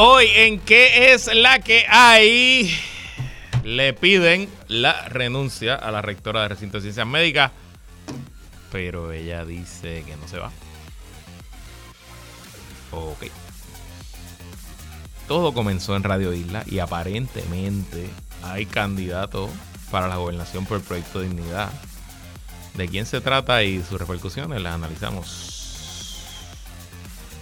Hoy en qué es la que hay, le piden la renuncia a la rectora de recinto de ciencias médicas, pero ella dice que no se va. Ok. Todo comenzó en Radio Isla y aparentemente hay candidato para la gobernación por el proyecto Dignidad. ¿De quién se trata y sus repercusiones? Las analizamos.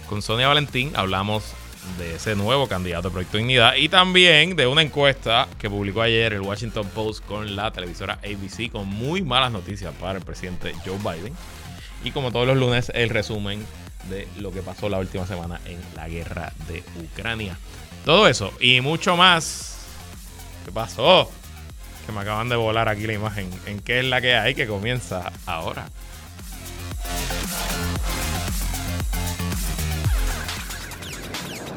Con Sonia Valentín hablamos de ese nuevo candidato al proyecto Dignidad y también de una encuesta que publicó ayer el Washington Post con la televisora ABC con muy malas noticias para el presidente Joe Biden. Y como todos los lunes, el resumen de lo que pasó la última semana en la guerra de Ucrania. Todo eso y mucho más. ¿Qué pasó? Que me acaban de volar aquí la imagen. ¿En qué es la que hay que comienza ahora?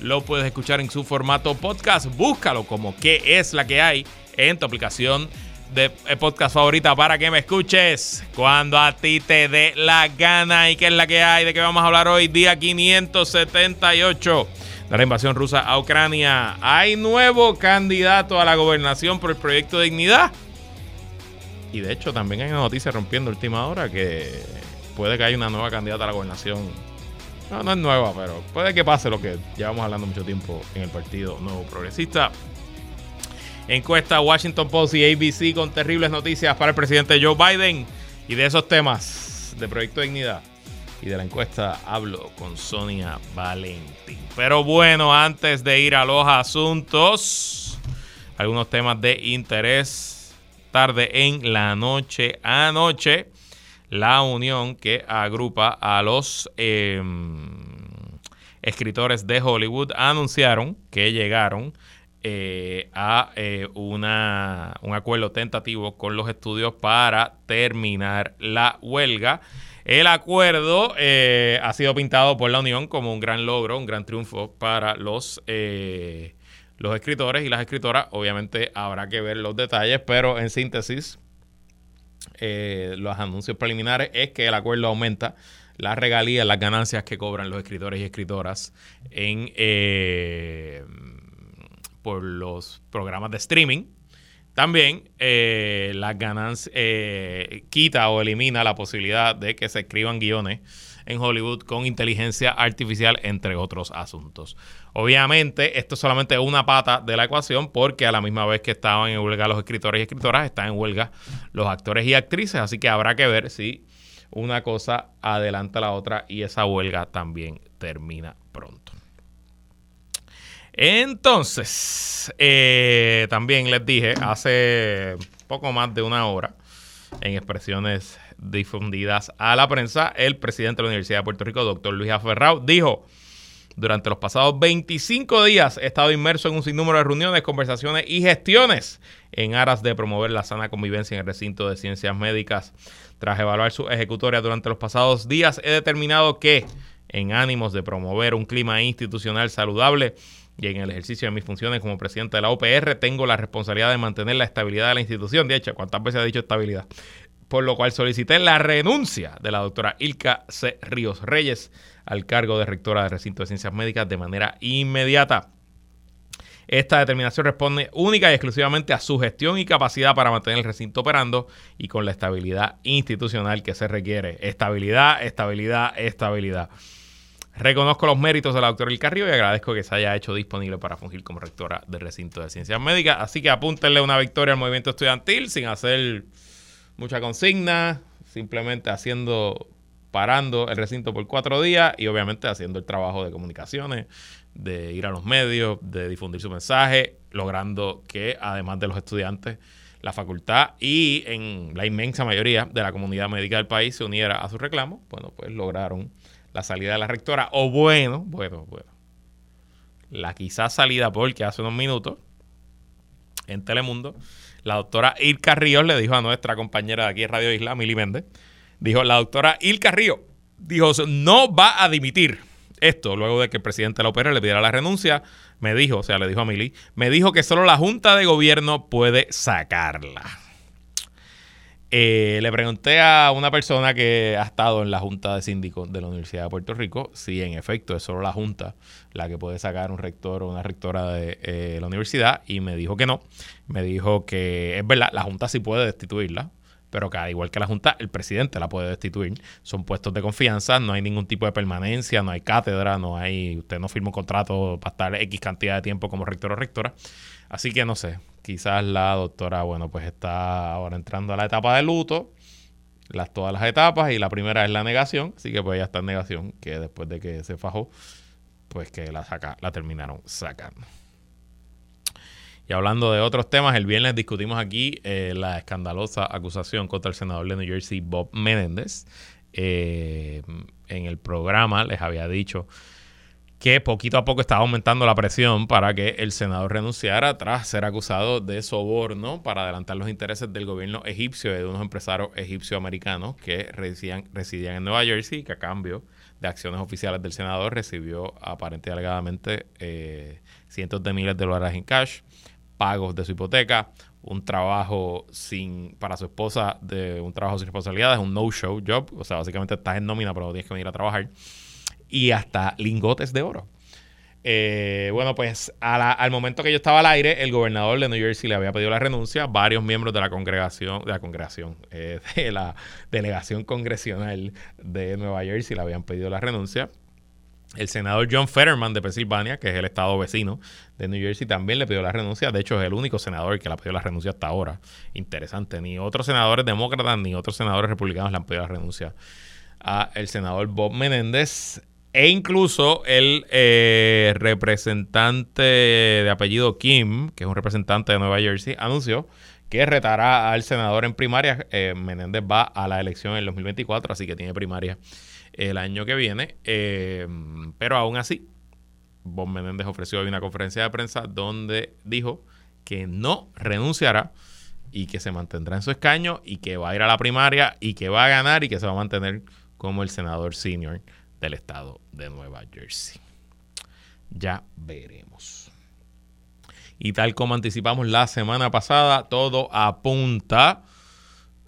lo puedes escuchar en su formato podcast. Búscalo como qué es la que hay en tu aplicación de eh, podcast favorita para que me escuches cuando a ti te dé la gana y qué es la que hay, de qué vamos a hablar hoy, día 578 de la invasión rusa a Ucrania. Hay nuevo candidato a la gobernación por el proyecto Dignidad. Y de hecho también hay una noticia rompiendo última hora que puede que haya una nueva candidata a la gobernación. No, no es nueva, pero puede que pase lo que llevamos hablando mucho tiempo en el Partido Nuevo Progresista. Encuesta Washington Post y ABC con terribles noticias para el presidente Joe Biden. Y de esos temas de Proyecto Dignidad y de la encuesta hablo con Sonia Valentín. Pero bueno, antes de ir a los asuntos, algunos temas de interés. Tarde en la noche, anoche, la unión que agrupa a los eh, escritores de Hollywood anunciaron que llegaron eh, a eh, una, un acuerdo tentativo con los estudios para terminar la huelga. El acuerdo eh, ha sido pintado por la Unión como un gran logro, un gran triunfo para los, los escritores y las escritoras. Obviamente habrá que ver los detalles, pero en síntesis, los anuncios preliminares es que el acuerdo aumenta las regalías, las ganancias que cobran los escritores y escritoras en por los programas de streaming. También eh, las ganancias eh, quita o elimina la posibilidad de que se escriban guiones en Hollywood con inteligencia artificial, entre otros asuntos. Obviamente, esto es solamente una pata de la ecuación, porque a la misma vez que estaban en huelga los escritores y escritoras, están en huelga los actores y actrices. Así que habrá que ver si una cosa adelanta a la otra y esa huelga también termina pronto. Entonces, eh, también les dije hace poco más de una hora, en expresiones difundidas a la prensa, el presidente de la Universidad de Puerto Rico, doctor Luis Aferrao, dijo, durante los pasados 25 días he estado inmerso en un sinnúmero de reuniones, conversaciones y gestiones en aras de promover la sana convivencia en el recinto de ciencias médicas. Tras evaluar su ejecutoria durante los pasados días, he determinado que, en ánimos de promover un clima institucional saludable, y en el ejercicio de mis funciones como presidente de la OPR tengo la responsabilidad de mantener la estabilidad de la institución. De hecho, ¿cuántas veces ha dicho estabilidad? Por lo cual solicité la renuncia de la doctora Ilka C. Ríos Reyes al cargo de rectora del recinto de ciencias médicas de manera inmediata. Esta determinación responde única y exclusivamente a su gestión y capacidad para mantener el recinto operando y con la estabilidad institucional que se requiere. Estabilidad, estabilidad, estabilidad. Reconozco los méritos de la doctora Il Carrillo y agradezco que se haya hecho disponible para fungir como rectora del recinto de ciencias médicas. Así que apúntenle una victoria al movimiento estudiantil sin hacer mucha consigna, simplemente haciendo, parando el recinto por cuatro días y obviamente haciendo el trabajo de comunicaciones, de ir a los medios, de difundir su mensaje, logrando que además de los estudiantes, la facultad y en la inmensa mayoría de la comunidad médica del país se uniera a su reclamo, bueno, pues lograron la salida de la rectora, o bueno, bueno, bueno, la quizás salida porque hace unos minutos en Telemundo, la doctora Ilka Ríos le dijo a nuestra compañera de aquí en Radio Isla, Mili Méndez, dijo, la doctora Ilka Ríos dijo, no va a dimitir. Esto, luego de que el presidente de la le pidiera la renuncia, me dijo, o sea, le dijo a Mili, me dijo que solo la Junta de Gobierno puede sacarla. Eh, le pregunté a una persona que ha estado en la Junta de Síndicos de la Universidad de Puerto Rico si en efecto es solo la Junta la que puede sacar un rector o una rectora de eh, la universidad y me dijo que no. Me dijo que es verdad, la Junta sí puede destituirla, pero que al igual que la Junta, el presidente la puede destituir. Son puestos de confianza, no hay ningún tipo de permanencia, no hay cátedra, no hay, usted no firma un contrato para estar X cantidad de tiempo como rector o rectora. Así que no sé, quizás la doctora, bueno, pues está ahora entrando a la etapa de luto, las, todas las etapas, y la primera es la negación, así que pues ya está en negación, que después de que se fajó, pues que la, saca, la terminaron sacando. Y hablando de otros temas, el viernes discutimos aquí eh, la escandalosa acusación contra el senador de New Jersey, Bob Menéndez. Eh, en el programa les había dicho que poquito a poco estaba aumentando la presión para que el senador renunciara tras ser acusado de soborno para adelantar los intereses del gobierno egipcio y de unos empresarios egipcio-americanos que residían, residían en Nueva Jersey y que a cambio de acciones oficiales del senador recibió aparentemente alegadamente eh, cientos de miles de dólares en cash, pagos de su hipoteca, un trabajo sin para su esposa de un trabajo sin responsabilidades, un no-show job, o sea, básicamente estás en nómina pero no tienes que venir a trabajar y hasta lingotes de oro. Eh, bueno, pues al momento que yo estaba al aire, el gobernador de New Jersey le había pedido la renuncia. Varios miembros de la congregación, de la congregación, eh, de la delegación congresional de Nueva Jersey le habían pedido la renuncia. El senador John Fetterman de Pensilvania, que es el estado vecino de New Jersey, también le pidió la renuncia. De hecho, es el único senador que le ha pedido la renuncia hasta ahora. Interesante. Ni otros senadores demócratas ni otros senadores republicanos le han pedido la renuncia a el senador Bob Menéndez. E incluso el eh, representante de apellido Kim, que es un representante de Nueva Jersey, anunció que retará al senador en primaria. Eh, Menéndez va a la elección en el 2024, así que tiene primaria el año que viene. Eh, pero aún así, Bob Menéndez ofreció hoy una conferencia de prensa donde dijo que no renunciará y que se mantendrá en su escaño y que va a ir a la primaria y que va a ganar y que se va a mantener como el senador senior del estado de Nueva Jersey. Ya veremos. Y tal como anticipamos la semana pasada, todo apunta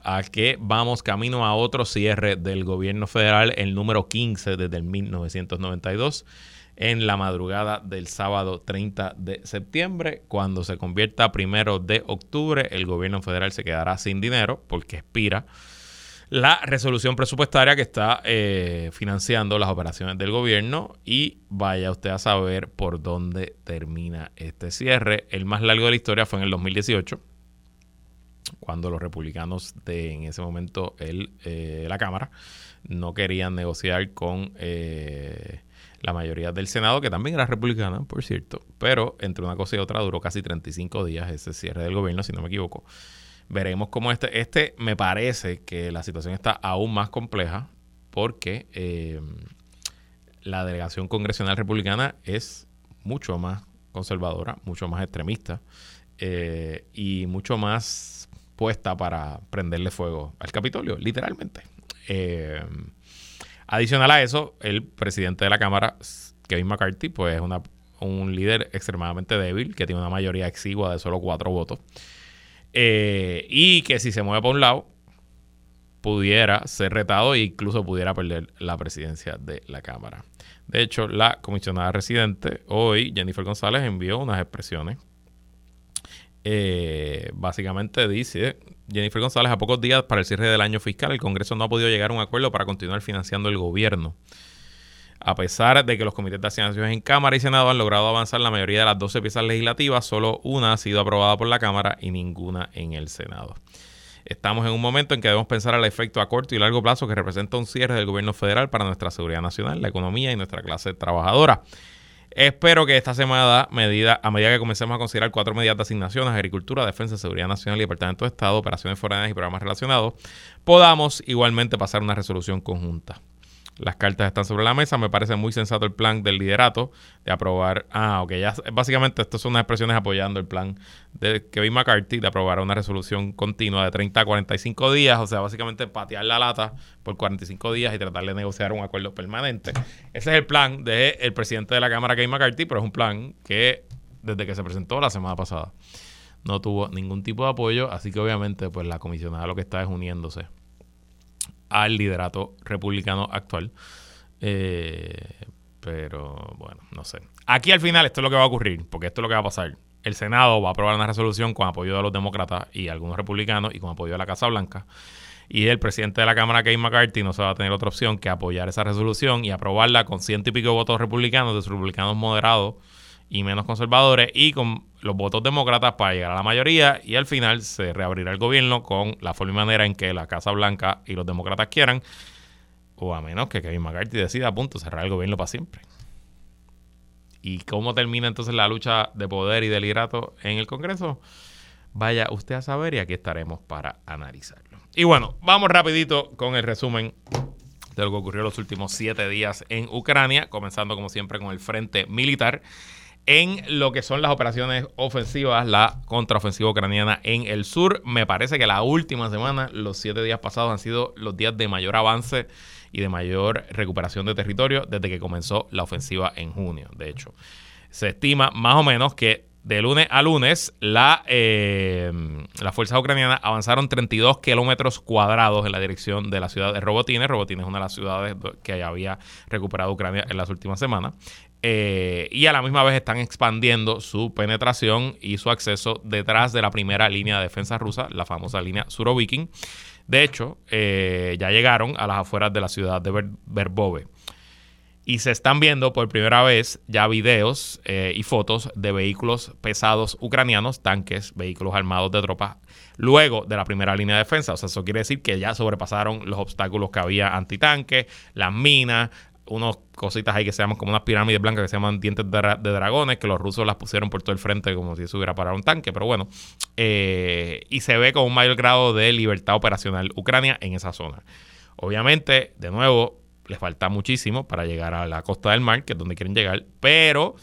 a que vamos camino a otro cierre del gobierno federal, el número 15 desde el 1992, en la madrugada del sábado 30 de septiembre. Cuando se convierta primero de octubre, el gobierno federal se quedará sin dinero porque expira la resolución presupuestaria que está eh, financiando las operaciones del gobierno y vaya usted a saber por dónde termina este cierre. El más largo de la historia fue en el 2018, cuando los republicanos de en ese momento el, eh, la Cámara no querían negociar con eh, la mayoría del Senado, que también era republicana, por cierto, pero entre una cosa y otra duró casi 35 días ese cierre del gobierno, si no me equivoco. Veremos cómo este, este me parece que la situación está aún más compleja porque eh, la delegación congresional republicana es mucho más conservadora, mucho más extremista eh, y mucho más puesta para prenderle fuego al Capitolio, literalmente. Eh, adicional a eso, el presidente de la Cámara, Kevin McCarthy, pues es una, un líder extremadamente débil que tiene una mayoría exigua de solo cuatro votos. Eh, y que si se mueve por un lado, pudiera ser retado e incluso pudiera perder la presidencia de la Cámara. De hecho, la comisionada residente hoy, Jennifer González, envió unas expresiones. Eh, básicamente dice, Jennifer González, a pocos días para el cierre del año fiscal, el Congreso no ha podido llegar a un acuerdo para continuar financiando el gobierno. A pesar de que los comités de asignaciones en Cámara y Senado han logrado avanzar la mayoría de las 12 piezas legislativas, solo una ha sido aprobada por la Cámara y ninguna en el Senado. Estamos en un momento en que debemos pensar al efecto a corto y largo plazo que representa un cierre del gobierno federal para nuestra seguridad nacional, la economía y nuestra clase trabajadora. Espero que esta semana, medida, a medida que comencemos a considerar cuatro medidas de asignaciones, agricultura, defensa, seguridad nacional y departamento de Estado, operaciones foráneas y programas relacionados, podamos igualmente pasar una resolución conjunta. Las cartas están sobre la mesa. Me parece muy sensato el plan del liderato de aprobar. Ah, ok. Ya, básicamente, estas son unas expresiones apoyando el plan de Kevin McCarthy de aprobar una resolución continua de 30 a 45 días. O sea, básicamente patear la lata por 45 días y tratar de negociar un acuerdo permanente. Ese es el plan del presidente de la Cámara, Kevin McCarthy, pero es un plan que desde que se presentó la semana pasada no tuvo ningún tipo de apoyo. Así que, obviamente, pues la comisionada lo que está es uniéndose al liderato republicano actual. Eh, pero bueno, no sé. Aquí al final esto es lo que va a ocurrir, porque esto es lo que va a pasar. El Senado va a aprobar una resolución con apoyo de los demócratas y algunos republicanos y con apoyo de la Casa Blanca. Y el presidente de la Cámara, Kevin McCarthy, no se va a tener otra opción que apoyar esa resolución y aprobarla con ciento y pico votos republicanos, de republicanos moderados y menos conservadores, y con los votos demócratas para llegar a la mayoría y al final se reabrirá el gobierno con la forma y manera en que la Casa Blanca y los demócratas quieran, o a menos que Kevin McCarthy decida a punto cerrar el gobierno para siempre. ¿Y cómo termina entonces la lucha de poder y de liderato en el Congreso? Vaya usted a saber y aquí estaremos para analizarlo. Y bueno, vamos rapidito con el resumen de lo que ocurrió los últimos siete días en Ucrania, comenzando como siempre con el frente militar en lo que son las operaciones ofensivas, la contraofensiva ucraniana en el sur. Me parece que la última semana, los siete días pasados, han sido los días de mayor avance y de mayor recuperación de territorio desde que comenzó la ofensiva en junio. De hecho, se estima más o menos que de lunes a lunes, la, eh, las fuerzas ucranianas avanzaron 32 kilómetros cuadrados en la dirección de la ciudad de Robotines. Robotines es una de las ciudades que había recuperado Ucrania en las últimas semanas. Eh, y a la misma vez están expandiendo su penetración y su acceso detrás de la primera línea de defensa rusa, la famosa línea Surovikin. De hecho, eh, ya llegaron a las afueras de la ciudad de Verbove. Y se están viendo por primera vez ya videos eh, y fotos de vehículos pesados ucranianos, tanques, vehículos armados de tropas, luego de la primera línea de defensa. O sea, eso quiere decir que ya sobrepasaron los obstáculos que había antitanques, las minas, unas cositas ahí que se llaman como unas pirámides blancas que se llaman dientes de, dragones, que los rusos las pusieron por todo el frente como si eso hubiera parado un tanque, pero bueno. Eh, y se ve con un mayor grado de libertad operacional Ucrania en esa zona. Obviamente, de nuevo, les falta muchísimo para llegar a la costa del mar, que es donde quieren llegar, pero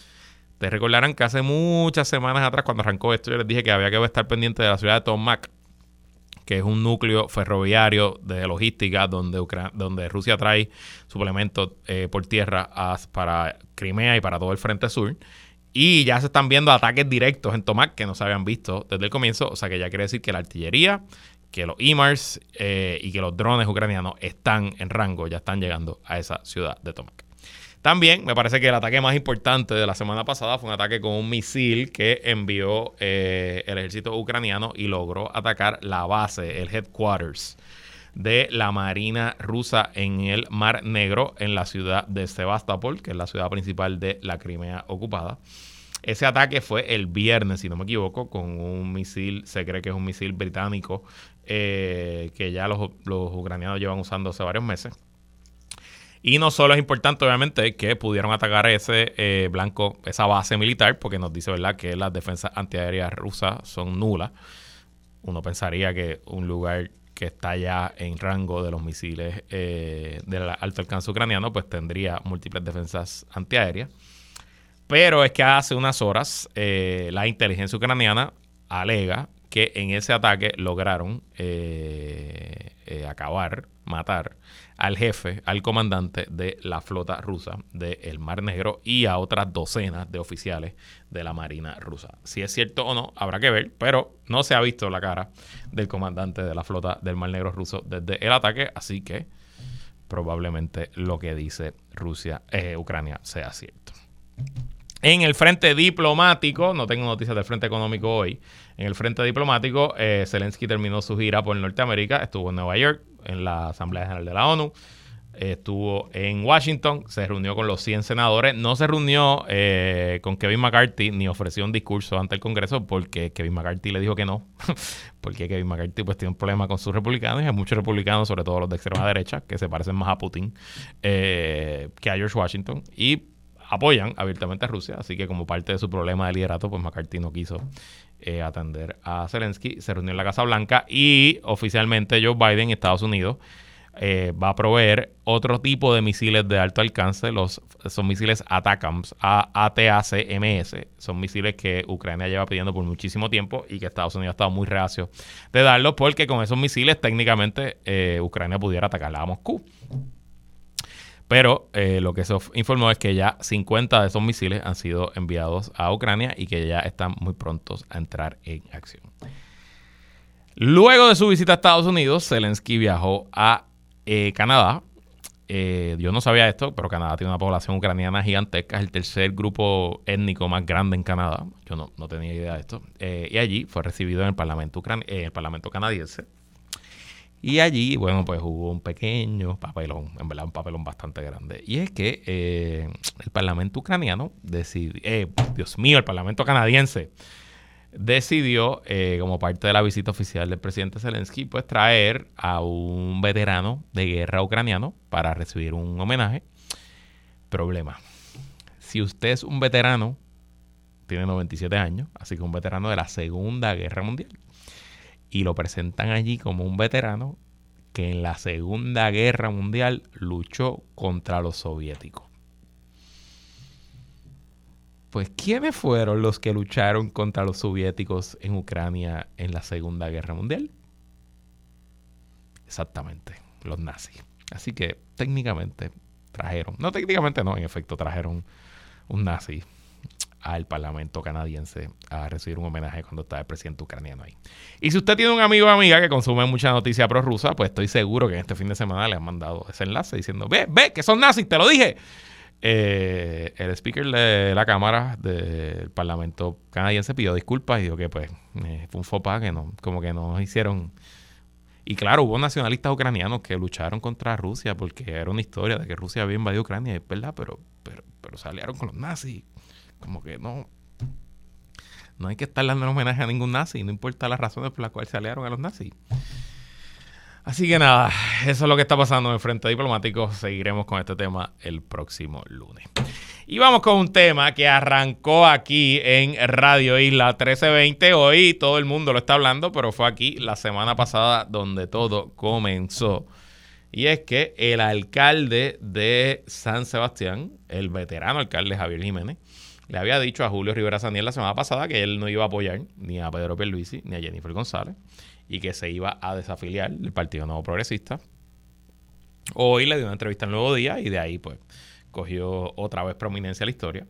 te recordarán que hace muchas semanas atrás, cuando arrancó esto, yo les dije que había que estar pendiente de la ciudad de Tomac, que es un núcleo ferroviario de logística donde, donde Rusia trae suplementos eh, por tierra para Crimea y para todo el frente sur. Y ya se están viendo ataques directos en Tomac que no se habían visto desde el comienzo. O sea que ya quiere decir que la artillería, que los IMARS eh, y que los drones ucranianos están en rango, ya están llegando a esa ciudad de Tomac. También me parece que el ataque más importante de la semana pasada fue un ataque con un misil que envió eh, el ejército ucraniano y logró atacar la base, el headquarters de la Marina rusa en el Mar Negro, en la ciudad de Sebastopol, que es la ciudad principal de la Crimea ocupada. Ese ataque fue el viernes, si no me equivoco, con un misil, se cree que es un misil británico, eh, que ya los, los ucranianos llevan usando hace varios meses. Y no solo es importante, obviamente, que pudieron atacar ese eh, blanco, esa base militar, porque nos dice, ¿verdad?, que las defensas antiaéreas rusas son nulas. Uno pensaría que un lugar que está ya en rango de los misiles eh, del alto alcance ucraniano, pues tendría múltiples defensas antiaéreas. Pero es que hace unas horas eh, la inteligencia ucraniana alega que en ese ataque lograron acabar, matar al jefe, al comandante de la flota rusa del Mar Negro y a otras docenas de oficiales de la Marina rusa. Si es cierto o no, habrá que ver, pero no se ha visto la cara del comandante de la flota del Mar Negro ruso desde el ataque, así que probablemente lo que dice Rusia, eh, Ucrania, sea cierto. En el frente diplomático, no tengo noticias del frente económico hoy, en el frente diplomático, eh, Zelensky terminó su gira por Norteamérica, estuvo en Nueva York, en la Asamblea General de la ONU. estuvo en Washington, se reunió con los 100 senadores, no se reunió eh, con Kevin McCarthy ni ofreció un discurso ante el Congreso porque Kevin McCarthy le dijo que no, porque Kevin McCarthy pues tiene un problema con sus republicanos y hay muchos republicanos, sobre todo los de extrema derecha, que se parecen más a Putin eh, que a George Washington y apoyan abiertamente a Rusia, así que como parte de su problema de liderato, pues McCarthy no quiso eh, atender a Zelensky, se reunió en la Casa Blanca y oficialmente Joe Biden, Estados Unidos, eh, va a proveer otro tipo de misiles de alto alcance. Los, son misiles ATACMS, ATACMS. Son misiles que Ucrania lleva pidiendo por muchísimo tiempo y que Estados Unidos ha estado muy reacio de darlos porque con esos misiles técnicamente eh, Ucrania pudiera atacar a Moscú. Pero eh, lo que se informó es que ya 50 de esos misiles han sido enviados a Ucrania y que ya están muy prontos a entrar en acción. Luego de su visita a Estados Unidos, Zelensky viajó a eh, Canadá, eh, yo no sabía esto, pero Canadá tiene una población ucraniana gigantesca, es el tercer grupo étnico más grande en Canadá. Yo no, tenía idea de esto. Y allí fue recibido en el Parlamento, el Parlamento canadiense. Y allí, bueno, pues hubo un pequeño papelón, en verdad un papelón bastante grande. Y es que el Parlamento ucraniano decidió, Dios mío, el Parlamento canadiense decidió, eh, como parte de la visita oficial del presidente Zelensky, pues traer a un veterano de guerra ucraniano para recibir un homenaje. Problema. Si usted es un veterano, tiene 97 años, así que un veterano de la Segunda Guerra Mundial, y lo presentan allí como un veterano que en la Segunda Guerra Mundial luchó contra los soviéticos. Pues, ¿quiénes fueron los que lucharon contra los soviéticos en Ucrania en la Segunda Guerra Mundial? Exactamente, los nazis. Así que técnicamente trajeron, no técnicamente no, en efecto trajeron un nazi al Parlamento canadiense a recibir un homenaje cuando estaba el presidente ucraniano ahí. Y si usted tiene un amigo o amiga que consume mucha noticia prorrusa, pues estoy seguro que en este fin de semana le han mandado ese enlace diciendo, ve, ve, que son nazis, te lo dije. Eh, el speaker de la Cámara del Parlamento canadiense pidió disculpas y dijo que pues eh, fue un faux que no, como que no hicieron. Y claro, hubo nacionalistas ucranianos que lucharon contra Rusia porque era una historia de que Rusia había invadido Ucrania, es verdad, pero, pero, pero salieron con los nazis. Como que no. No hay que estar dando homenaje a ningún nazi, no importa las razones por las cuales se aliaron a los nazis. Así que nada, eso es lo que está pasando en el frente diplomático. Seguiremos con este tema el próximo lunes. Y vamos con un tema que arrancó aquí en Radio Isla 1320. Hoy todo el mundo lo está hablando, pero fue aquí la semana pasada donde todo comenzó. Y es que el alcalde de San Sebastián, el veterano alcalde Javier Jiménez, le había dicho a Julio Rivera Saniel la semana pasada que él no iba a apoyar ni a Pedro Pierluisi ni a Jennifer González y que se iba a desafiliar del Partido Nuevo Progresista. Hoy le dio una entrevista al Nuevo Día y de ahí pues cogió otra vez prominencia la historia.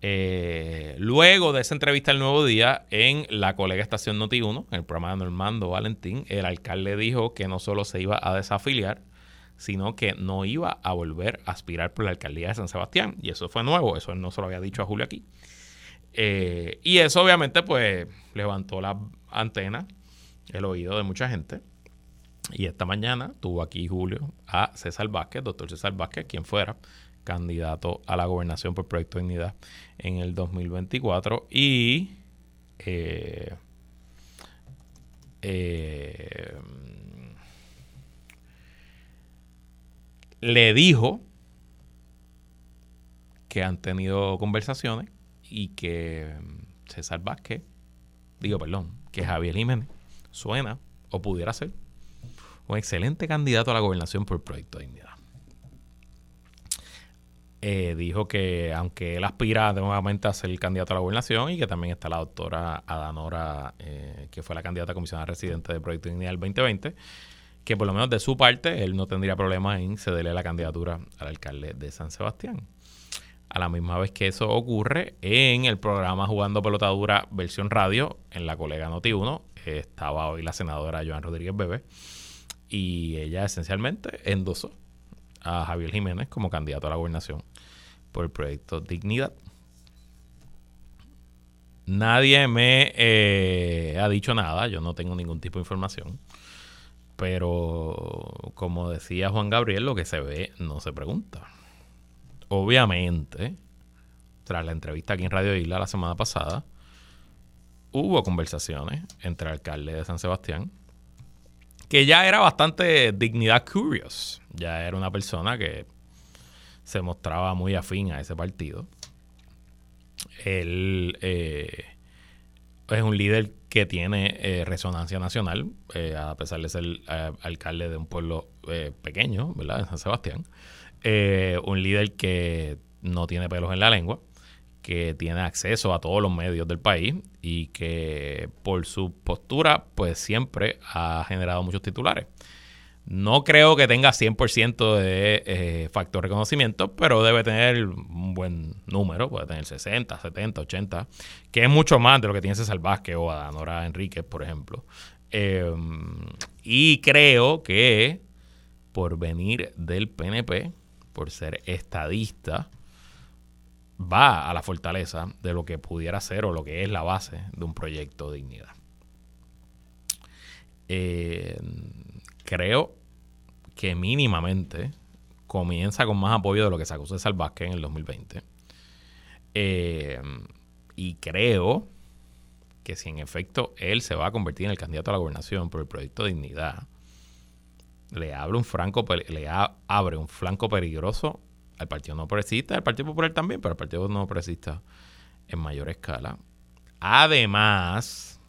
Eh, luego de esa entrevista al Nuevo Día en la colega estación Noti1, en el programa de Normando Valentín, el alcalde dijo que no solo se iba a desafiliar, sino que no iba a volver a aspirar por la alcaldía de San Sebastián. Y eso fue nuevo, eso no se lo había dicho a Julio aquí. Eh, y eso obviamente pues levantó la antena el oído de mucha gente. Y esta mañana tuvo aquí Julio a César Vázquez, doctor César Vázquez, quien fuera candidato a la gobernación por Proyecto de Dignidad en el 2024. Y eh, eh, le dijo que han tenido conversaciones y que César Vázquez, digo, perdón, que Javier Jiménez suena o pudiera ser un excelente candidato a la gobernación por Proyecto de Dignidad. Eh, dijo que aunque él aspira nuevamente a ser el candidato a la gobernación y que también está la doctora Adanora, eh, que fue la candidata a comisionada residente de Proyecto de Dignidad del 2020, que por lo menos de su parte él no tendría problema en cederle la candidatura al alcalde de San Sebastián. A la misma vez que eso ocurre en el programa Jugando Pelotadura versión radio en la colega Noti1, estaba hoy la senadora Joan Rodríguez Bebe y ella esencialmente endosó a Javier Jiménez como candidato a la gobernación por el proyecto Dignidad. Nadie me eh, ha dicho nada, yo no tengo ningún tipo de información. Pero como decía Juan Gabriel, lo que se ve no se pregunta. Obviamente, tras la entrevista aquí en Radio Isla la semana pasada, hubo conversaciones entre el alcalde de San Sebastián, que ya era bastante dignidad curious. Ya era una persona que se mostraba muy afín a ese partido. Él eh, es un líder que tiene eh, resonancia nacional, eh, a pesar de ser alcalde de un pueblo pequeño, ¿verdad? San Sebastián. un líder que no tiene pelos en la lengua, que tiene acceso a todos los medios del país y que por su postura, pues siempre ha generado muchos titulares. No creo que tenga 100% de eh, factor reconocimiento, pero debe tener un buen número, puede tener 60, 70, 80, que es mucho más de lo que tiene César Vázquez o Adanora Enríquez, por ejemplo. Em, y creo que por venir del PNP, por ser estadista, va a la fortaleza de lo que pudiera ser o lo que es la base de un proyecto de dignidad. Eh, creo que mínimamente comienza con más apoyo de lo que sacó César Vázquez en el 2020. Eh, y creo que si en efecto él se va a convertir en el candidato a la gobernación por el proyecto de dignidad, le abre un, franco, le abre un flanco peligroso al Partido No Progresista, al Partido Popular también, pero al Partido No Progresista en mayor escala. Además,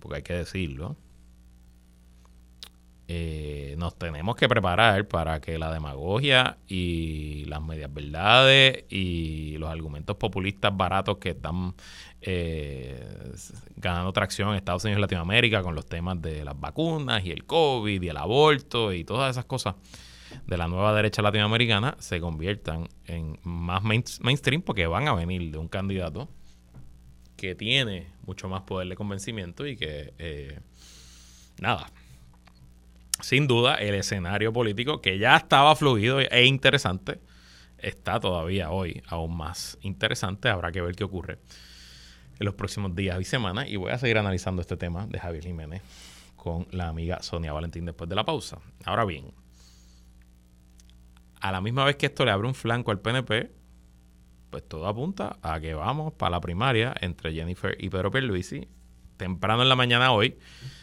porque hay que decirlo, eh, nos tenemos que preparar para que la demagogia y las medias verdades y los argumentos populistas baratos que están eh, ganando tracción en Estados Unidos y Latinoamérica con los temas de las vacunas y el COVID y el aborto y todas esas cosas de la nueva derecha latinoamericana se conviertan en más mainstream porque van a venir de un candidato que tiene mucho más poder de convencimiento y que, eh, nada, sin duda, el escenario político que ya estaba fluido e interesante está todavía hoy aún más interesante. Habrá que ver qué ocurre en los próximos días y semanas. Y voy a seguir analizando este tema de Javier Jiménez con la amiga Sonia Valentín después de la pausa. Ahora bien, a la misma vez que esto le abre un flanco al PNP, pues todo apunta a que vamos para la primaria entre Jennifer y Pedro Pierluisi. Temprano en la mañana hoy,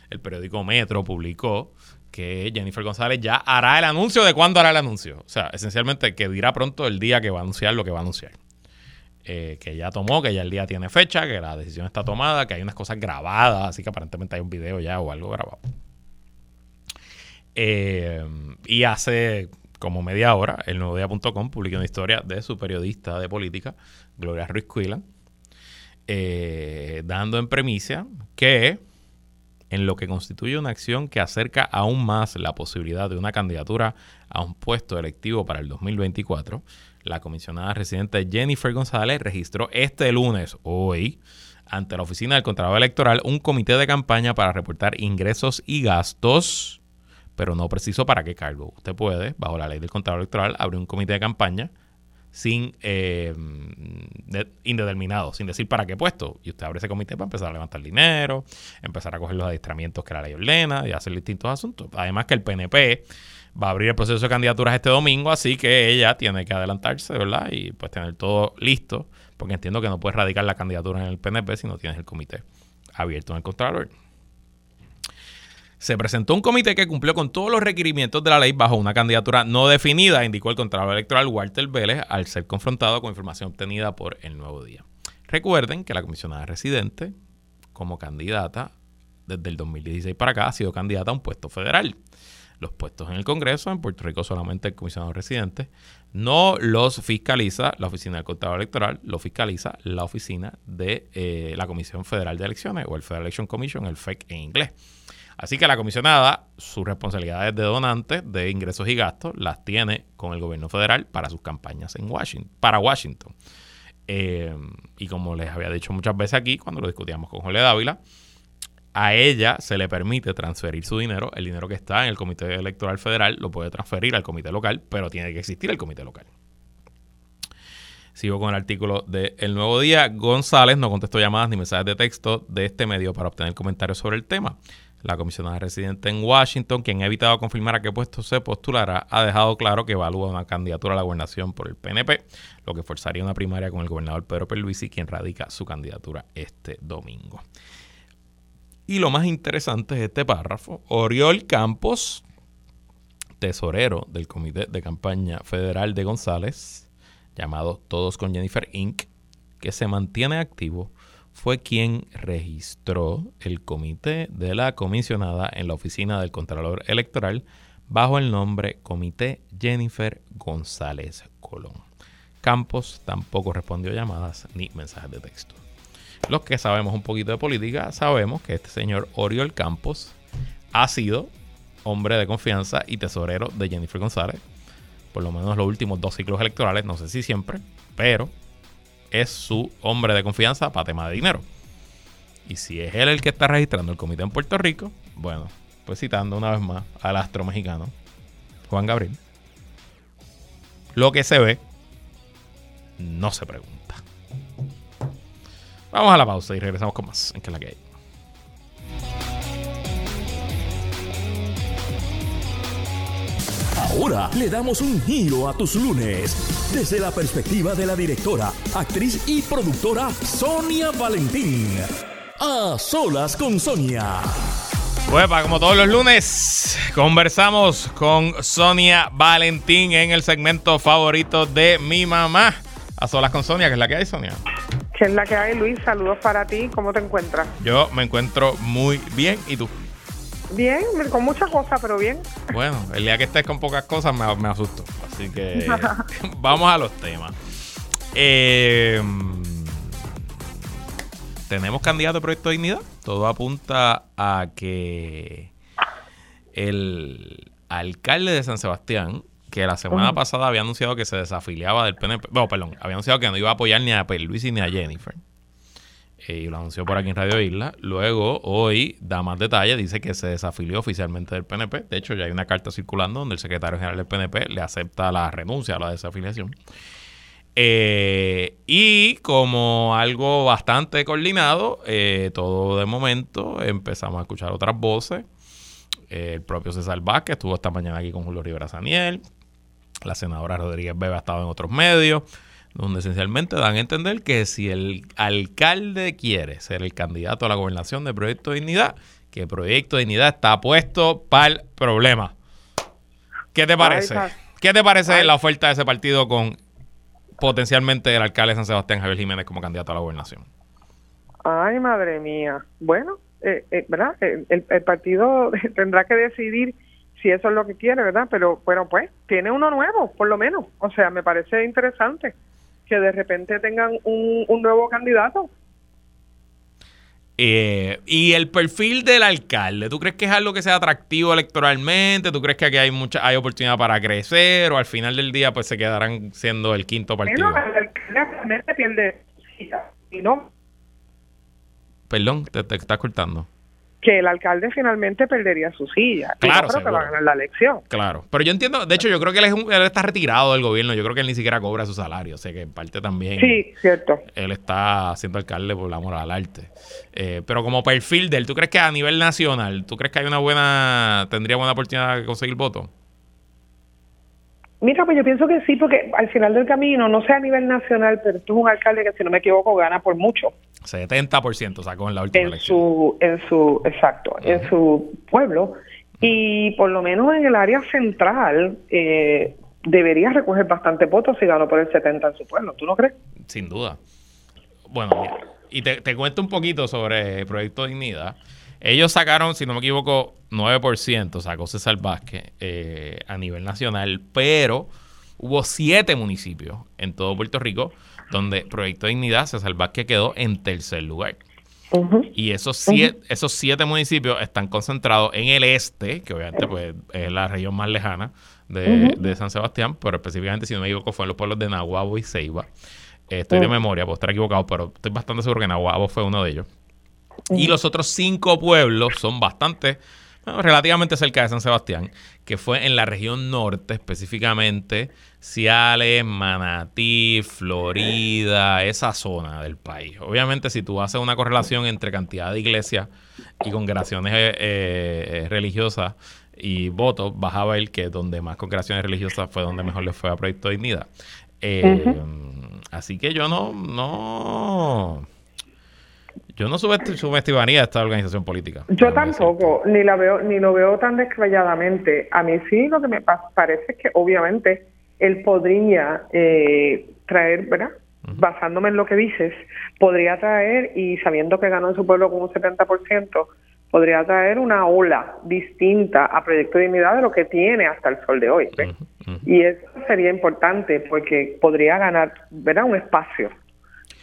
el periódico Metro publicó que Jennifer González ya hará el anuncio de cuándo hará el anuncio. O sea, esencialmente que dirá pronto el día que va a anunciar lo que va a anunciar. Eh, que ya tomó, que ya el día tiene fecha, que la decisión está tomada, que hay unas cosas grabadas, así que aparentemente hay un video ya o algo grabado. Eh, y hace como media hora, el nuevo día.com publicó una historia de su periodista de política, Gloria Ruiz Cuila, eh, dando en premisa que en lo que constituye una acción que acerca aún más la posibilidad de una candidatura a un puesto electivo para el 2024, la comisionada residente Jennifer González registró este lunes, hoy, ante la Oficina del Contralor Electoral, un comité de campaña para reportar ingresos y gastos, pero no preciso para qué cargo. Usted puede, bajo la ley del Contralor Electoral, abrir un comité de campaña sin eh, indeterminado, sin decir para qué puesto. Y usted abre ese comité para empezar a levantar dinero, empezar a coger los adiestramientos que la ley ordena y hacer distintos asuntos. Además que el PNP va a abrir el proceso de candidaturas este domingo, así que ella tiene que adelantarse, ¿verdad? Y pues tener todo listo, porque entiendo que no puedes radicar la candidatura en el PNP si no tienes el comité abierto en el Contralor se presentó un comité que cumplió con todos los requerimientos de la ley bajo una candidatura no definida, indicó el Contralor Electoral Walter Vélez al ser confrontado con información obtenida por El Nuevo Día. Recuerden que la comisionada residente, como candidata desde el 2016 para acá, ha sido candidata a un puesto federal. Los puestos en el Congreso, en Puerto Rico solamente el comisionado residente, no los fiscaliza la Oficina del Contralor Electoral, lo fiscaliza la Oficina de eh, la Comisión Federal de Elecciones o el Federal Election Commission, el FEC en inglés. Así que la comisionada, sus responsabilidades de donante de ingresos y gastos las tiene con el gobierno federal para sus campañas en Washington, para Washington. Eh, y como les había dicho muchas veces aquí, cuando lo discutíamos con Jorge Dávila, a ella se le permite transferir su dinero, el dinero que está en el Comité Electoral Federal lo puede transferir al Comité Local, pero tiene que existir el Comité Local. Sigo con el artículo de El Nuevo Día. González no contestó llamadas ni mensajes de texto de este medio para obtener comentarios sobre el tema. La comisionada residente en Washington, quien ha evitado confirmar a qué puesto se postulará, ha dejado claro que evalúa una candidatura a la gobernación por el PNP, lo que forzaría una primaria con el gobernador Pedro Perluisi, quien radica su candidatura este domingo. Y lo más interesante es este párrafo. Oriol Campos, tesorero del Comité de Campaña Federal de González, llamado Todos con Jennifer Inc., que se mantiene activo, fue quien registró el comité de la comisionada en la oficina del Contralor Electoral bajo el nombre Comité Jennifer González Colón. Campos tampoco respondió llamadas ni mensajes de texto. Los que sabemos un poquito de política sabemos que este señor Oriol Campos ha sido hombre de confianza y tesorero de Jennifer González, por lo menos los últimos dos ciclos electorales, no sé si siempre, pero es su hombre de confianza para tema de dinero. Y si es él el que está registrando el comité en Puerto Rico, bueno, pues citando una vez más al astro mexicano, Juan Gabriel, lo que se ve, no se pregunta. Vamos a la pausa y regresamos con más en que la que hay. Ahora le damos un giro a tus lunes desde la perspectiva de la directora, actriz y productora Sonia Valentín. A solas con Sonia. Pues como todos los lunes, conversamos con Sonia Valentín en el segmento favorito de mi mamá. A solas con Sonia, que es la que hay, Sonia. Que es la que hay, Luis. Saludos para ti. ¿Cómo te encuentras? Yo me encuentro muy bien. ¿Y tú? Bien, con muchas cosas, pero bien. Bueno, el día que estés con pocas cosas me, me asusto. Así que vamos a los temas. Eh, Tenemos candidato a Proyecto Dignidad. Todo apunta a que el alcalde de San Sebastián, que la semana pasada había anunciado que se desafiliaba del PNP, no, perdón, había anunciado que no iba a apoyar ni a Luis ni a Jennifer eh, y lo anunció por aquí en Radio Isla. Luego, hoy da más detalles, dice que se desafilió oficialmente del PNP. De hecho, ya hay una carta circulando donde el secretario general del PNP le acepta la renuncia a la desafiliación. Eh, y como algo bastante coordinado, eh, todo de momento empezamos a escuchar otras voces. el propio César Vázquez estuvo esta mañana aquí con Julio Rivera Saniel. La senadora Rodríguez Bebe ha estado en otros medios donde esencialmente dan a entender que si el alcalde quiere ser el candidato a la gobernación de Proyecto de Dignidad, que Proyecto de Dignidad está puesto para el problema. ¿Qué te parece? ¿Qué te parece la oferta de ese partido con potencialmente el alcalde de San Sebastián, Javier Jiménez, como candidato a la gobernación? Ay, madre mía. Bueno, eh, eh, ¿verdad? El, el, partido tendrá que decidir si eso es lo que quiere, ¿verdad? Pero bueno, pues tiene uno nuevo, por lo menos. O sea, me parece interesante que de repente tengan un, nuevo candidato. Eh, y el perfil del alcalde, ¿tú crees que es algo que sea atractivo electoralmente? ¿Tú crees que aquí hay mucha hay oportunidad para crecer o al final del día pues se quedarán siendo el quinto partido? Bueno, el alcalde realmente pierde y no. Perdón, te, te estás cortando que el alcalde finalmente perdería su silla. Claro, que va a ganar la elección. Claro, pero yo entiendo, de hecho yo creo que él, está retirado del gobierno, yo creo que él ni siquiera cobra su salario, o sea que en parte también... Sí, cierto. Él está siendo alcalde por la amor al arte. Eh, pero como perfil de él, ¿tú crees que a nivel nacional, tú crees que hay una buena, tendría buena oportunidad de conseguir voto? Mira, pues yo pienso que sí, porque al final del camino, no sé a nivel nacional, pero tú es un alcalde que, si no me equivoco, gana por mucho. 70% sacó en la última en elección. Su, en su, exacto, en su pueblo. Y por lo menos en el área central eh, debería recoger bastante votos si ganó por el 70 en su pueblo. ¿Tú no crees? Sin duda. Bueno, y te, te cuento un poquito sobre el Proyecto Dignidad. Ellos sacaron, si no me equivoco, 9%, sacó César Vázquez eh, a nivel nacional, pero hubo siete municipios en todo Puerto Rico donde Proyecto Dignidad, César Vázquez quedó en tercer lugar. Y esos siete, esos siete municipios están concentrados en el este, que obviamente pues, es la región más lejana de, San Sebastián, pero específicamente, si no me equivoco, fueron los pueblos de Nahuabo y Ceiba. Eh, estoy de memoria, puedo estar equivocado, pero estoy bastante seguro que Nahuabo fue uno de ellos. Y los otros cinco pueblos son bastante relativamente cerca de San Sebastián, que fue en la región norte, específicamente Ciales, Manatí, Florida, esa zona del país. Obviamente, si tú haces una correlación entre cantidad de iglesias y congregaciones eh, eh, religiosas y votos, vas a ver que donde más congregaciones religiosas fue donde mejor le fue a Proyecto Dignidad. Eh, así que yo no, no yo no subestimaría esta organización política. Yo tampoco, ni la veo, ni lo veo tan descabelladamente. A mí sí lo que me parece es que obviamente él podría eh, traer, ¿verdad? Basándome en lo que dices, podría traer, y sabiendo que ganó en su pueblo con un 70%, podría traer una ola distinta a Proyecto de Dignidad de lo que tiene hasta el sol de hoy. Y eso sería importante porque podría ganar, ¿verdad? Un espacio.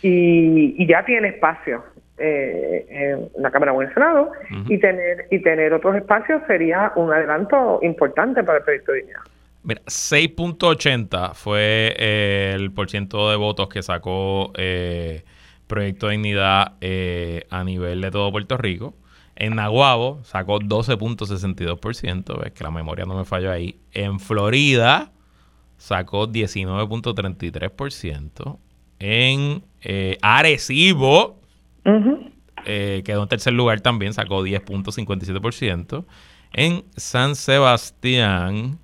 Y, y ya tiene espacio eh, en la Cámara o en el Senado y tener y tener otros espacios sería un adelanto importante para el proyecto de dignidad. Mira, 6.80 fue eh, el porciento de votos que sacó eh, Proyecto de Dignidad eh, a nivel de todo Puerto Rico. En Nahuabo sacó 12.62%, ves que la memoria no me falló ahí. En Florida sacó 19.33%. En Arecibo eh, quedó en tercer lugar también, sacó 10.57%. En San Sebastián,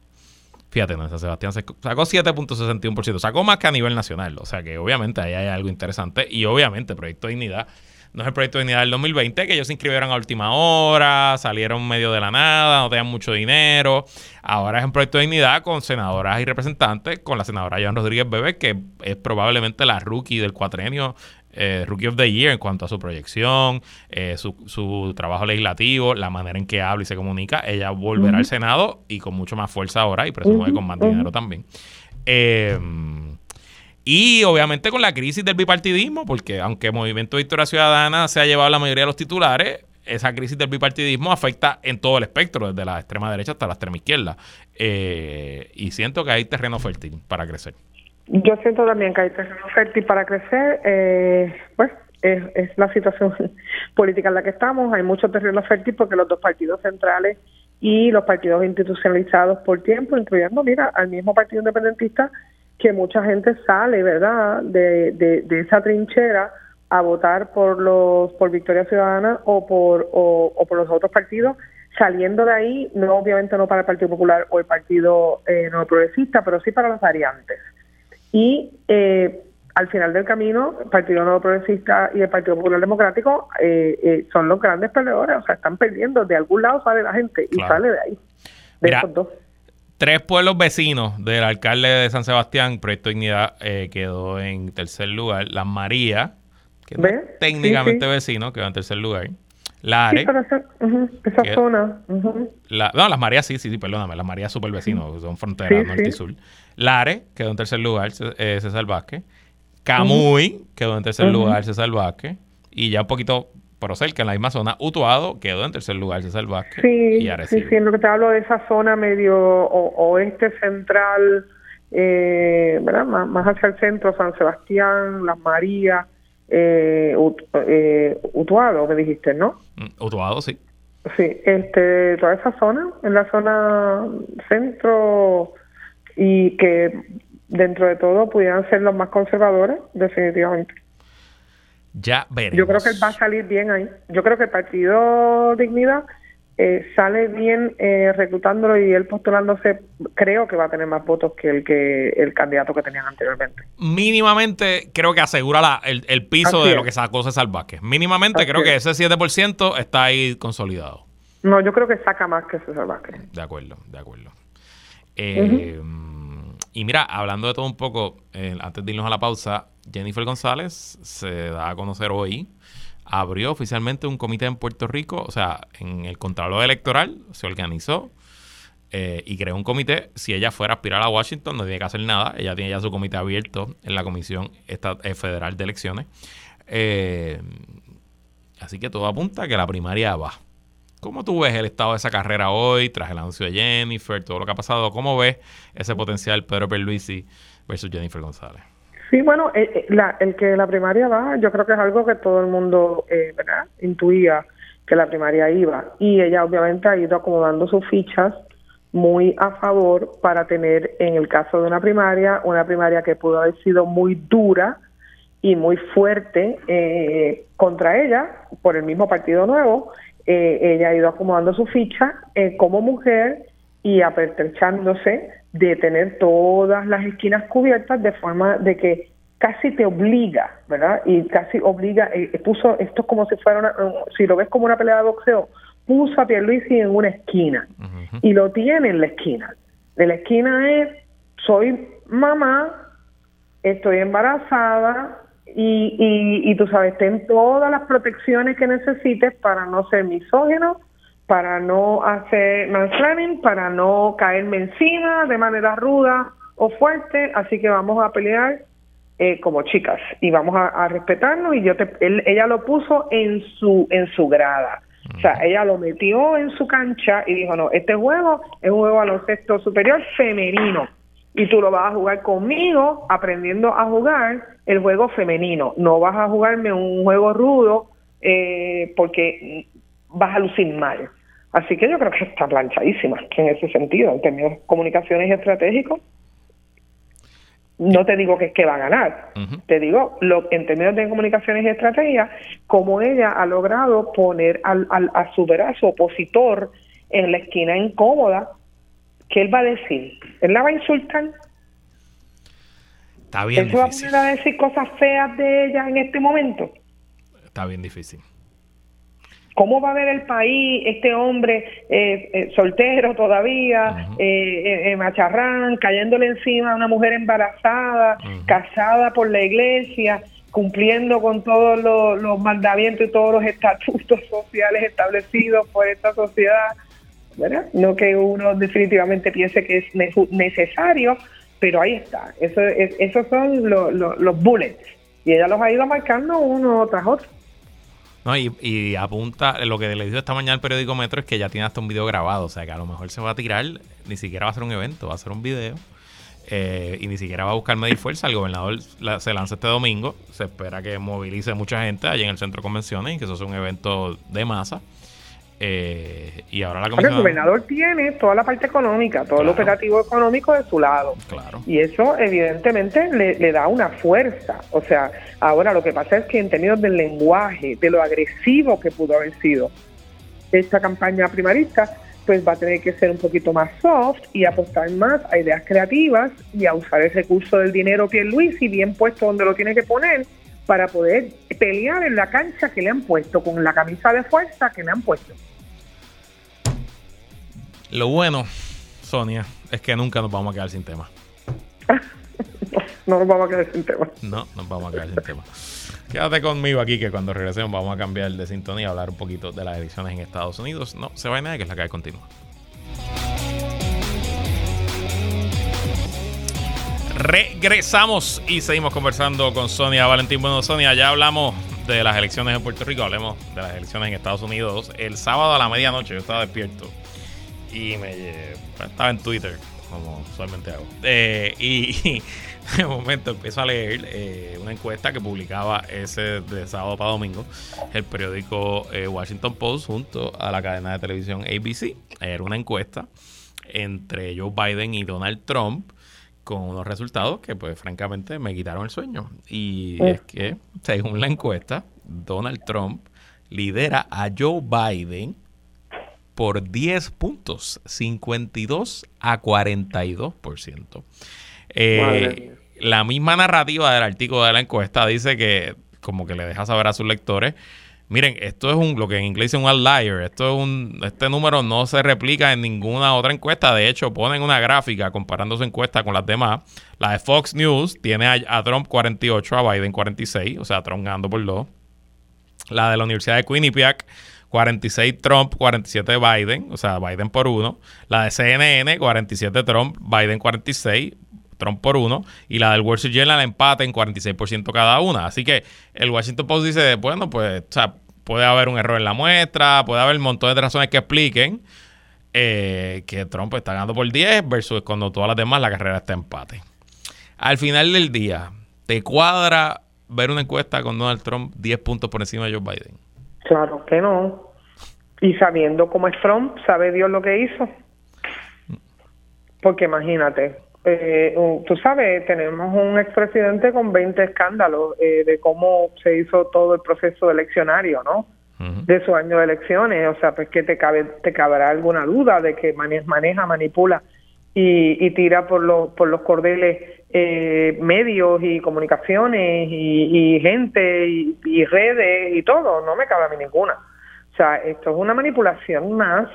fíjate, no, en San Sebastián sacó 7.61%, sacó más que a nivel nacional, o sea que obviamente ahí hay algo interesante y obviamente Proyecto Dignidad no es el proyecto de dignidad del 2020, que ellos se inscribieron a última hora, salieron medio de la nada, no tenían mucho dinero. Ahora es un proyecto de dignidad con senadoras y representantes, con la senadora Joan Rodríguez Bebe, que es probablemente la rookie del cuatrenio eh, Rookie of the Year en cuanto a su proyección, eh, su, trabajo legislativo, la manera en que habla y se comunica. Ella volverá al Senado y con mucho más fuerza ahora y presumo que con más dinero también. Em, y obviamente con la crisis del bipartidismo, porque aunque Movimiento Victoria Ciudadana se ha llevado la mayoría de los titulares, esa crisis del bipartidismo afecta en todo el espectro, desde la extrema derecha hasta la extrema izquierda. Eh, y siento que hay terreno fértil para crecer. Yo siento también que hay terreno fértil para crecer. Eh, pues es, es, la situación política en la que estamos. Hay mucho terreno fértil porque los dos partidos centrales y los partidos institucionalizados por tiempo, incluyendo, mira, al mismo partido independentista, que mucha gente sale, ¿verdad?, de, de, esa trinchera a votar por los por Victoria Ciudadana o por o, por los otros partidos saliendo de ahí no obviamente no para el Partido Popular o el Partido eh, No Progresista pero sí para las variantes y eh, al final del camino, el Partido Nuevo Progresista y el Partido Popular Democrático eh, eh, son los grandes perdedores, o sea, están perdiendo. De algún lado sale la gente y sale de ahí, de esos dos. Tres pueblos vecinos del alcalde de San Sebastián, Proyecto Dignidad, quedó en tercer lugar. Las María, que es técnicamente vecino, quedó en tercer lugar. Lare. esa, zona. no, las Marías sí, sí, sí, perdóname. Las Marías super vecinos, son fronteras norte y sur. Lare quedó en tercer lugar, eh, César Vázquez. Camuy quedó en tercer lugar, César Vázquez. Y ya un poquito por cerca, en la misma zona, Utuado quedó en tercer lugar, César Vázquez. Sí, y sí, sí, en lo que te hablo de esa zona medio oeste central, eh, ¿verdad? Más, hacia el centro, San Sebastián, Las Marías, eh, eh, Utuado, me dijiste, ¿no? Mm, Utuado, sí. Sí, este, toda esa zona, en la zona centro y que dentro de todo pudieran ser los más conservadores, definitivamente. Ya veremos. Yo creo que él va a salir bien ahí. Yo creo que el Partido Dignidad eh, sale bien eh, reclutándolo y él postulándose, creo que va a tener más votos que el que el candidato que tenían anteriormente. Mínimamente creo que asegura el, piso de lo que sacó César Vázquez. Mínimamente creo que ese 7% está ahí consolidado. No, yo creo que saca más que César Vázquez. De acuerdo, de acuerdo. Eh, y mira, hablando de todo un poco, eh, antes de irnos a la pausa, Jennifer González se da a conocer hoy, abrió oficialmente un comité en Puerto Rico, o sea, en el Contralor Electoral se organizó eh, y creó un comité. Si ella fuera a aspirar a Washington, no tiene que hacer nada. Ella tiene ya su comité abierto en la Comisión Federal de Elecciones. así que todo apunta a que la primaria va. ¿Cómo tú ves el estado de esa carrera hoy, tras el anuncio de Jennifer, todo lo que ha pasado? ¿Cómo ves ese potencial Pedro Perluisi versus Jennifer González? Sí, bueno, eh, eh, el que la primaria va, yo creo que es algo que todo el mundo eh, ¿verdad? intuía que la primaria iba. Y ella obviamente ha ido acomodando sus fichas muy a favor para tener, en el caso de una primaria, una primaria que pudo haber sido muy dura y muy fuerte eh, contra ella por el mismo Partido Nuevo. Ella ha ido acomodando su ficha como mujer y apertrechándose de tener todas las esquinas cubiertas de forma de que casi te obliga, ¿verdad? Y casi obliga, puso esto como si fuera una, si lo ves como una pelea de boxeo, puso a Pierluisi en una esquina y lo tiene en la esquina. De la esquina es, soy mamá, estoy embarazada y, y, y tú sabes, ten todas las protecciones que necesites para no ser misógino, para no hacer mansplaining, para no caerme encima de manera ruda o fuerte, así que vamos a pelear eh, como chicas y vamos a, respetarnos. Y yo te, ella lo puso en su en su grada. O sea, ella lo metió en su cancha y dijo, no, este juego es un juego baloncesto superior femenino. Y tú lo vas a jugar conmigo aprendiendo a jugar el juego femenino. No vas a jugarme un juego rudo eh, porque vas a lucir mal. Así que yo creo que está planchadísima en ese sentido, en términos de comunicaciones estratégicos no te digo que es que va a ganar, te digo lo, en términos de comunicaciones y estrategia, cómo ella ha logrado poner al, al, a su brazo opositor en la esquina incómoda, ¿qué él va a decir? ¿Él la va a insultar? Está bien ¿Él va a poner a decir cosas feas de ella en este momento? Está bien difícil. ¿Cómo va a ver el país este hombre eh, eh, soltero todavía, eh, macharrán, cayéndole encima a una mujer embarazada, casada por la iglesia, cumpliendo con todos los, mandamientos y todos los estatutos sociales establecidos por esta sociedad? ¿verdad? No que uno definitivamente piense que es necesario, pero ahí está. Eso, esos son los bullets. Y ella los ha ido marcando uno tras otro. No, y, apunta, lo que le dijo esta mañana el periódico Metro es que ya tiene hasta un video grabado, o sea que a lo mejor se va a tirar, ni siquiera va a ser un evento, va a ser un video. Eh, y ni siquiera va a buscar medir fuerza. El gobernador se lanza este domingo. Se espera que movilice mucha gente allí en el centro de convenciones y que eso sea un evento de masa. Eh, y ahora la comisión... El gobernador tiene toda la parte económica, todo el operativo económico de su lado. Claro. Y eso evidentemente le, da una fuerza. O sea, ahora lo que pasa es que en términos del lenguaje, de lo agresivo que pudo haber sido esta campaña primarista, pues va a tener que ser un poquito más soft y apostar más a ideas creativas y a usar el recurso del dinero que Luis y bien puesto donde lo tiene que poner para poder pelear en la cancha que le han puesto, con la camisa de fuerza que le han puesto. Lo bueno, Sonia, es que nunca nos vamos a quedar sin tema. no, nos vamos a quedar sin tema. No, nos vamos a quedar sin tema. Quédate conmigo aquí que cuando regresemos vamos a cambiar de sintonía y hablar un poquito de las elecciones en Estados Unidos. No, se va a nada que es la que hay continua. Regresamos y seguimos conversando con Sonia Valentín. Bueno, Sonia, ya hablamos de las elecciones en Puerto Rico, hablemos de las elecciones en Estados Unidos. El sábado a la medianoche yo estaba despierto y me estaba en Twitter, como usualmente hago. Eh, y, de momento empiezo a leer eh, una encuesta que publicaba ese de sábado para domingo el periódico eh, Washington Post junto a la cadena de televisión ABC. Era una encuesta entre Joe Biden y Donald Trump con unos resultados que pues francamente me quitaron el sueño. Y es que, según la encuesta, Donald Trump lidera a Joe Biden por 10 puntos, 52 a 42%. Eh, la misma narrativa del artículo de la encuesta dice que como que le deja saber a sus lectores, miren, esto es un lo que en inglés es un outlier, esto es un este número no se replica en ninguna otra encuesta, de hecho ponen una gráfica comparando su encuesta con las demás. La de Fox News tiene a, Trump 48, a Biden 46, o sea, Trump ganando por dos. La de la Universidad de Quinnipiac 46 Trump, 47 Biden, o sea, Biden por uno. La de CNN, 47 Trump, Biden 46, Trump por uno. Y la del Wall Street Journal empate en 46% cada una. Así que el Washington Post dice, bueno, pues, puede haber un error en la muestra, puede haber un montón de razones que expliquen eh, que Trump está ganando por 10 versus cuando todas las demás la carrera está empate. Al final del día, ¿te cuadra ver una encuesta con Donald Trump 10 puntos por encima de Joe Biden? Claro que no. Y sabiendo cómo es Trump, sabe Dios lo que hizo. Porque imagínate, eh, tú sabes, tenemos un expresidente con 20 escándalos eh, de cómo se hizo todo el proceso eleccionario, ¿no? De su año de elecciones, o sea, pues que te cabe, te cabrá alguna duda de que maneja, manipula y, tira por los por los cordeles eh, medios y comunicaciones y, gente y, y, redes y todo, no me cabe a mí ninguna. O sea, esto es una manipulación más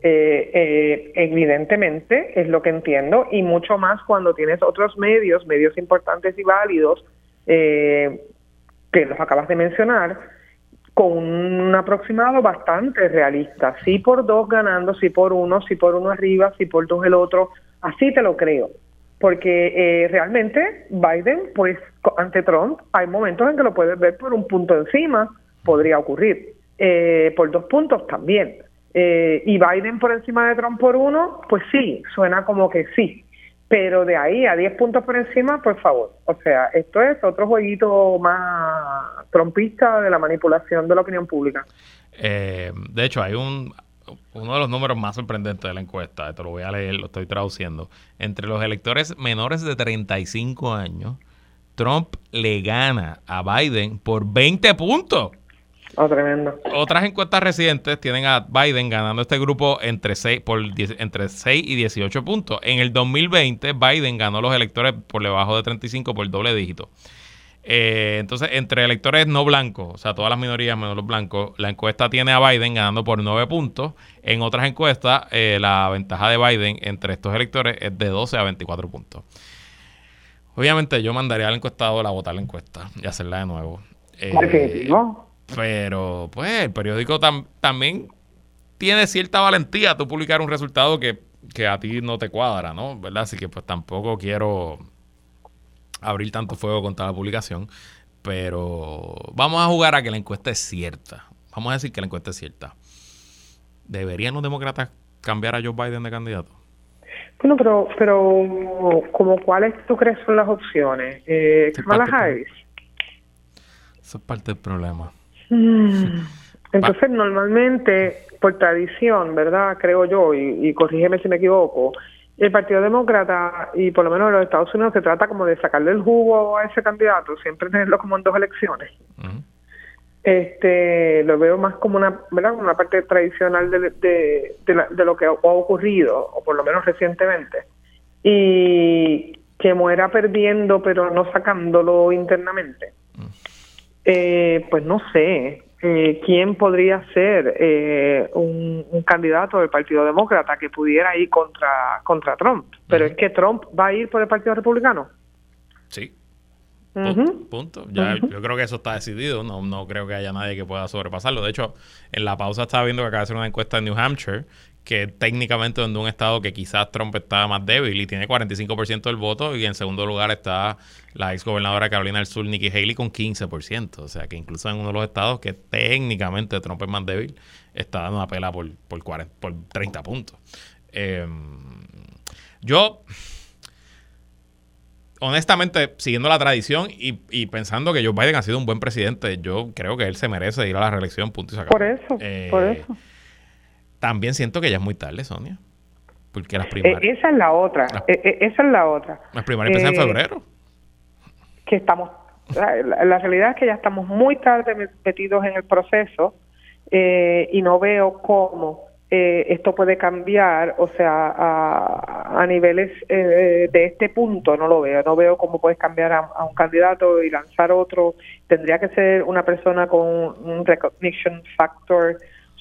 eh, eh, evidentemente, es lo que entiendo, y mucho más cuando tienes otros medios, medios importantes y válidos, eh, que los acabas de mencionar, con un aproximado bastante realista. Sí por dos ganando, sí por uno, sí por uno arriba, sí por dos el otro, así te lo creo. Porque eh, realmente Biden, pues ante Trump, hay momentos en que lo puedes ver por un punto encima, podría ocurrir. Eh, por dos puntos también. Eh, y Biden por encima de Trump por uno, pues sí, suena como que sí. Pero de ahí a 10 puntos por encima, por favor. O sea, esto es otro jueguito más trompista de la manipulación de la opinión pública. Eh, de hecho, hay un uno de los números más sorprendentes de la encuesta, esto lo voy a leer, lo estoy traduciendo. Entre los electores menores de 35 años, Trump le gana a Biden por 20 puntos. Oh, tremendo. Otras encuestas recientes tienen a Biden ganando este grupo entre 6, por entre 6 y 18 puntos. En el 2020, Biden ganó los electores por debajo de 35 por doble dígito. Eh, entonces, entre electores no blancos, o sea, todas las minorías menos los blancos, la encuesta tiene a Biden ganando por 9 puntos. En otras encuestas, eh, la ventaja de Biden entre estos electores es de 12 a 24 puntos. Obviamente, yo mandaría al encuestador a votar la encuesta y hacerla de nuevo. Eh, pero, pues, el periódico también tiene cierta valentía tú publicar un resultado que, a ti no te cuadra, ¿no? ¿Verdad? Así que, pues, tampoco quiero abrir tanto fuego contra la publicación. Pero vamos a jugar a que la encuesta es cierta. Vamos a decir que la encuesta es cierta. ¿Deberían los demócratas cambiar a Joe Biden de candidato? Bueno, pero, pero como cuáles tú crees son las opciones? Eh, Kamala Harris. Eso es parte del problema. Mm. Entonces, normalmente, por tradición, ¿verdad? Creo yo, y, corrígeme si me equivoco, el Partido Demócrata, y por lo menos en los Estados Unidos, se trata como de sacarle el jugo a ese candidato, siempre tenerlo como en dos elecciones. Este, lo veo más como una, ¿verdad? una parte tradicional de, de, lo que ha ocurrido, o por lo menos recientemente. Y que muera perdiendo, pero no sacándolo internamente. Eh, pues no sé eh, quién podría ser eh, un, candidato del Partido Demócrata que pudiera ir contra contra Trump. Pero es que Trump va a ir por el Partido Republicano. Sí. Punto. Ya, Yo creo que eso está decidido. No, no creo que haya nadie que pueda sobrepasarlo. De hecho, en la pausa estaba viendo que acaba de hacer una encuesta en New Hampshire que técnicamente donde un estado que quizás Trump está más débil y tiene 45% del voto y en segundo lugar está la ex gobernadora Carolina del Sur, Nikki Haley, con 15%. O sea que incluso en uno de los estados que técnicamente Trump es más débil, está dando una pela por, por, 40, por 30 puntos. Em, yo, honestamente, siguiendo la tradición y, y, pensando que Joe Biden ha sido un buen presidente, yo creo que él se merece ir a la reelección, punto y Por eso, por eh, eso. También siento que ya es muy tarde, Sonia. Porque las eh, primarias. esa es la otra. Eh, eh, esa es la otra. Las primarias empiezan en febrero. Que estamos. La, realidad es que ya estamos muy tarde metidos en el proceso y no veo cómo esto puede cambiar, o sea, a, a niveles de este punto no lo veo. No veo cómo puedes cambiar a, a, un candidato y lanzar otro. Tendría que ser una persona con un recognition factor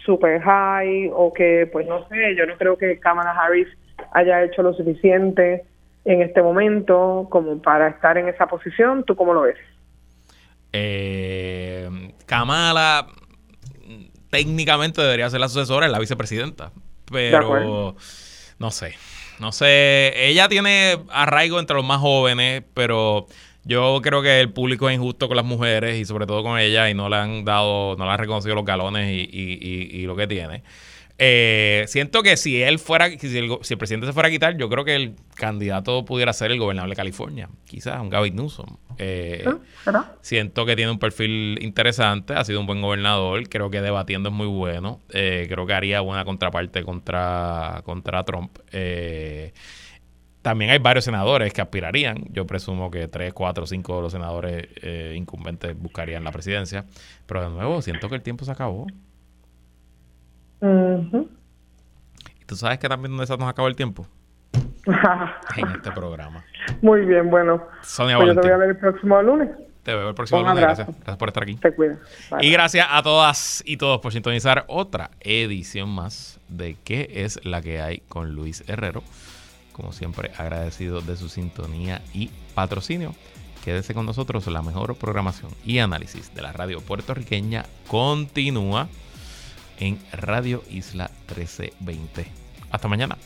super high o que, pues no sé, yo no creo que Kamala Harris haya hecho lo suficiente en este momento como para estar en esa posición. ¿Tú cómo lo ves? Eh, Kamala técnicamente debería ser la sucesora, es la vicepresidenta, pero no sé, no sé, ella tiene arraigo entre los más jóvenes, pero yo creo que el público es injusto con las mujeres y sobre todo con ella y no le han dado, no le han reconocido los galones y, lo que tiene. Eh, siento que si él fuera, si el, presidente se fuera a quitar, yo creo que el candidato pudiera ser el gobernador de California, quizás un Gavin Newsom. Eh, siento que tiene un perfil interesante, ha sido un buen gobernador, creo que debatiendo es muy bueno, eh, creo que haría buena contraparte contra, contra Trump. también hay varios senadores que aspirarían, yo presumo que tres, cuatro, cinco de los senadores incumbentes buscarían la presidencia, pero de nuevo siento que el tiempo se acabó. ¿Y tú sabes que también donde se nos acabó el tiempo? en este programa. Muy bien, bueno. Sonia pues yo te voy a ver el próximo lunes. Te veo el próximo lunes. Gracias. gracias por estar aquí. Te cuidas. Y gracias a todas y todos por sintonizar otra edición más de ¿Qué es la que hay con Luis Herrero? Como siempre, agradecido de su sintonía y patrocinio. Quédese con nosotros, la mejor programación y análisis de la radio puertorriqueña continúa en Radio Isla 1320. Hasta mañana.